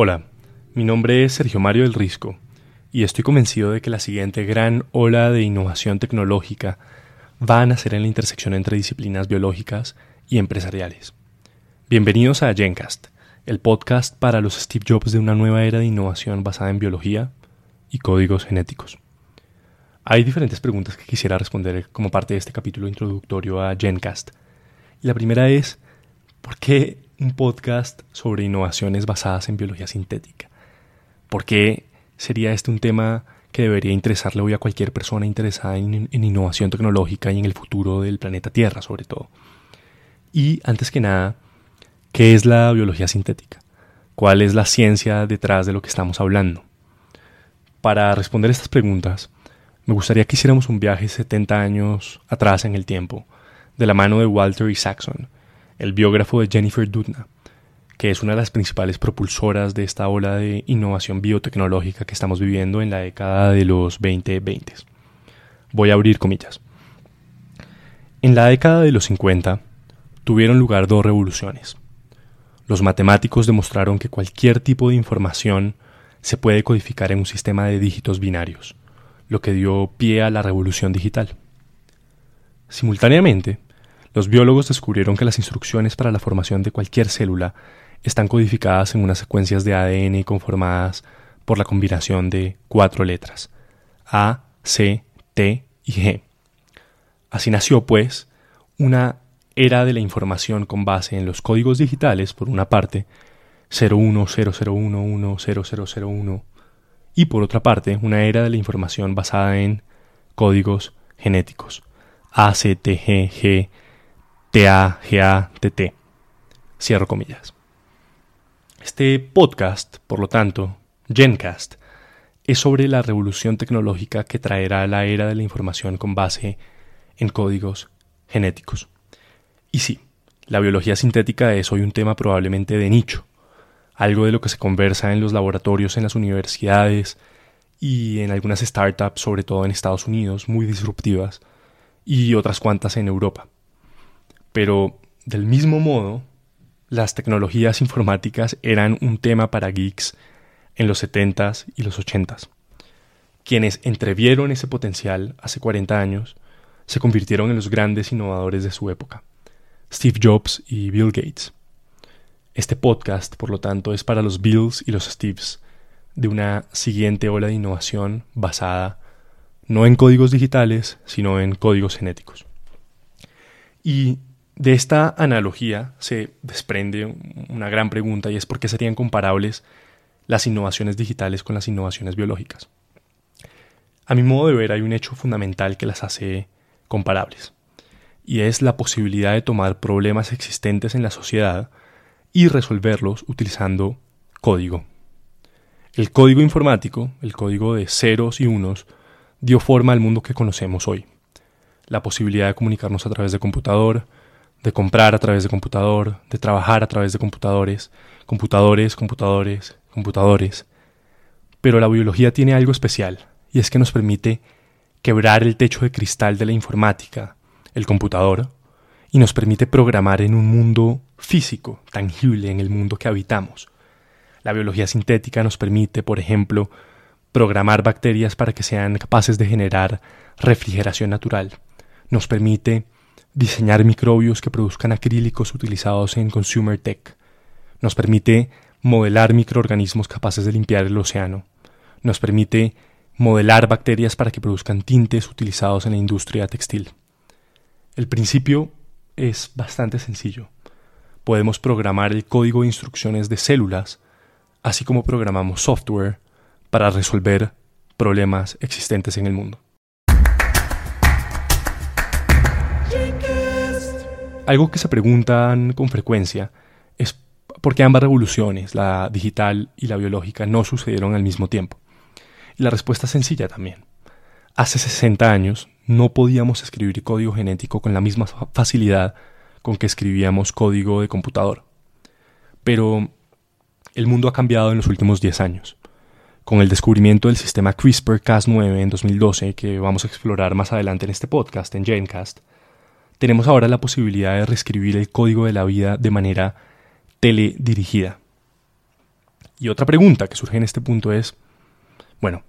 Hola, mi nombre es Sergio Mario del Risco y estoy convencido de que la siguiente gran ola de innovación tecnológica va a nacer en la intersección entre disciplinas biológicas y empresariales. Bienvenidos a Gencast, el podcast para los Steve Jobs de una nueva era de innovación basada en biología y códigos genéticos. Hay diferentes preguntas que quisiera responder como parte de este capítulo introductorio a Gencast. La primera es, ¿por qué un podcast sobre innovaciones basadas en biología sintética. ¿Por qué sería este un tema que debería interesarle hoy a cualquier persona interesada en, innovación tecnológica y en el futuro del planeta Tierra, sobre todo? Y antes que nada, ¿qué es la biología sintética? ¿Cuál es la ciencia detrás de lo que estamos hablando? Para responder estas preguntas, me gustaría que hiciéramos un viaje 70 años atrás en el tiempo, de la mano de Walter Isaacson, el biógrafo de Jennifer Doudna, que es una de las principales propulsoras de esta ola de innovación biotecnológica que estamos viviendo en la década de los 2020. Voy a abrir comillas. En la década de los 50 tuvieron lugar dos revoluciones. Los matemáticos demostraron que cualquier tipo de información se puede codificar en un sistema de dígitos binarios, lo que dio pie a la revolución digital. Simultáneamente, los biólogos descubrieron que las instrucciones para la formación de cualquier célula están codificadas en unas secuencias de ADN conformadas por la combinación de cuatro letras A, C, T y G. Así nació, pues, una era de la información con base en los códigos digitales, por una parte, 0100110001, y por otra parte, una era de la información basada en códigos genéticos, A, C, T, G, G, T-A-G-A-T-T. Cierro comillas. Este podcast, por lo tanto, Gencast, es sobre la revolución tecnológica que traerá la era de la información con base en códigos genéticos. Y sí, la biología sintética es hoy un tema probablemente de nicho, algo de lo que se conversa en los laboratorios en las universidades y en algunas startups, sobre todo en Estados Unidos, muy disruptivas, y otras cuantas en Europa. Pero del mismo modo, las tecnologías informáticas eran un tema para geeks en los 70s y los 80s. Quienes entrevieron ese potencial hace 40 años se convirtieron en los grandes innovadores de su época, Steve Jobs y Bill Gates. Este podcast, por lo tanto, es para los Bills y los Steves de una siguiente ola de innovación basada no en códigos digitales, sino en códigos genéticos. Y de esta analogía se desprende una gran pregunta y es por qué serían comparables las innovaciones digitales con las innovaciones biológicas. A mi modo de ver hay un hecho fundamental que las hace comparables y es la posibilidad de tomar problemas existentes en la sociedad y resolverlos utilizando código. El código informático, el código de ceros y unos, dio forma al mundo que conocemos hoy. La posibilidad de comunicarnos a través de computador, de comprar a través de computador, de trabajar a través de computadores, computadores, computadores, computadores. Pero la biología tiene algo especial, y es que nos permite quebrar el techo de cristal de la informática, el computador, y nos permite programar en un mundo físico, tangible, en el mundo que habitamos. La biología sintética nos permite, por ejemplo, programar bacterias para que sean capaces de generar refrigeración natural. Nos permite diseñar microbios que produzcan acrílicos utilizados en Consumer Tech. Nos permite modelar microorganismos capaces de limpiar el océano. Nos permite modelar bacterias para que produzcan tintes utilizados en la industria textil. El principio es bastante sencillo. Podemos programar el código de instrucciones de células, así como programamos software para resolver problemas existentes en el mundo. Algo que se preguntan con frecuencia es por qué ambas revoluciones, la digital y la biológica, no sucedieron al mismo tiempo. Y la respuesta es sencilla también. Hace 60 años no podíamos escribir código genético con la misma facilidad con que escribíamos código de computador. Pero el mundo ha cambiado en los últimos 10 años. Con el descubrimiento del sistema CRISPR-Cas9 en 2012, que vamos a explorar más adelante en este podcast, en Genecast, tenemos ahora la posibilidad de reescribir el código de la vida de manera teledirigida. Y otra pregunta que surge en este punto es, bueno,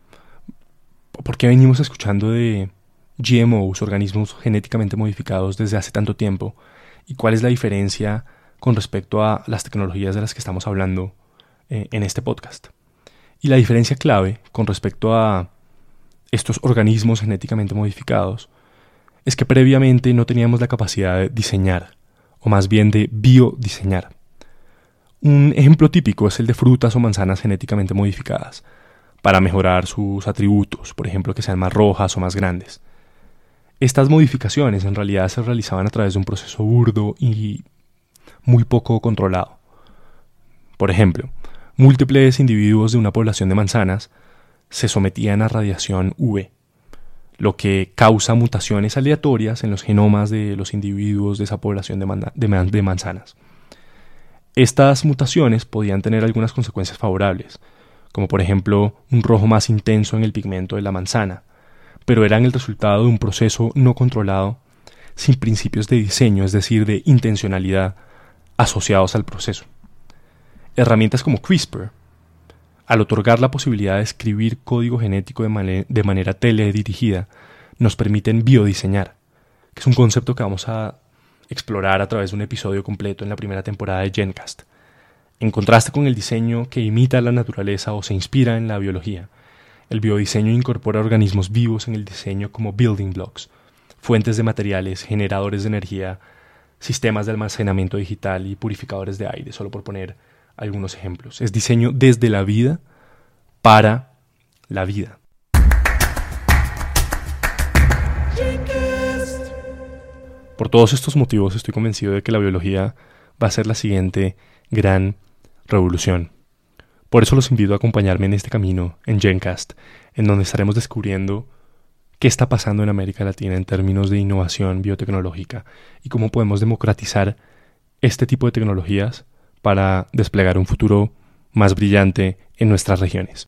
¿por qué venimos escuchando de GMOs, organismos genéticamente modificados, desde hace tanto tiempo? ¿Y cuál es la diferencia con respecto a las tecnologías de las que estamos hablando eh, en este podcast? Y la diferencia clave con respecto a estos organismos genéticamente modificados es que previamente no teníamos la capacidad de diseñar, o más bien de biodiseñar. Un ejemplo típico es el de frutas o manzanas genéticamente modificadas, para mejorar sus atributos, por ejemplo que sean más rojas o más grandes. Estas modificaciones en realidad se realizaban a través de un proceso burdo y muy poco controlado. Por ejemplo, múltiples individuos de una población de manzanas se sometían a radiación UV, lo que causa mutaciones aleatorias en los genomas de los individuos de esa población de, manzanas. Estas mutaciones podían tener algunas consecuencias favorables, como por ejemplo un rojo más intenso en el pigmento de la manzana, pero eran el resultado de un proceso no controlado, sin principios de diseño, es decir, de intencionalidad, asociados al proceso. Herramientas como CRISPR, al otorgar la posibilidad de escribir código genético de, de manera teledirigida, nos permiten biodiseñar, que es un concepto que vamos a explorar a través de un episodio completo en la primera temporada de Gencast. En contraste con el diseño que imita la naturaleza o se inspira en la biología, el biodiseño incorpora organismos vivos en el diseño como building blocks, fuentes de materiales, generadores de energía, sistemas de almacenamiento digital y purificadores de aire, solo por poner algunos ejemplos. Es diseño desde la vida para la vida. Por todos estos motivos estoy convencido de que la biología va a ser la siguiente gran revolución. Por eso los invito a acompañarme en este camino en Gencast, en donde estaremos descubriendo qué está pasando en América Latina en términos de innovación biotecnológica y cómo podemos democratizar este tipo de tecnologías para desplegar un futuro más brillante en nuestras regiones.